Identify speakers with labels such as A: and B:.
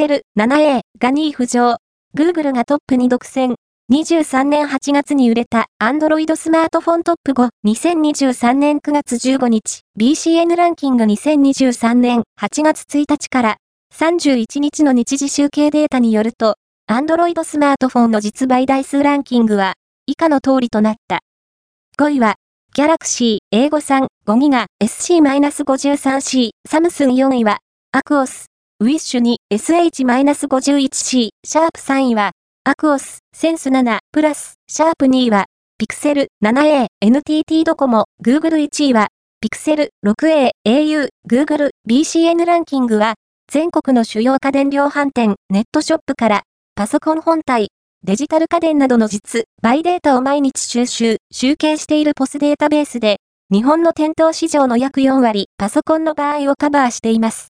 A: Pixel 7a が2位浮上。Google がトップに独占。23年8月に売れた。Android スマートフォントップ5、2023年9月15日、BCN ランキング。2023年。8月1日から。31日の日時集計データによると、Android スマートフォンの実売台数ランキングは。以下の通りとなった。5位は、Galaxy A53 5GB SC-53C、サムスン4位は、アクオス、ウィッシュ2 SH-51C、シャープ3位は、アクオス、センス7、プラス、シャープ2位は、ピクセル 7A、NTT ドコモ、Google 1位は、ピクセル 6A、au、Google、BCN ランキングは、全国の主要家電量販店、ネットショップから、パソコン本体、デジタル家電などの実、バイデータを毎日収集、集計しているポスデータベースで、日本の店頭市場の約4割、パソコンの場合をカバーしています。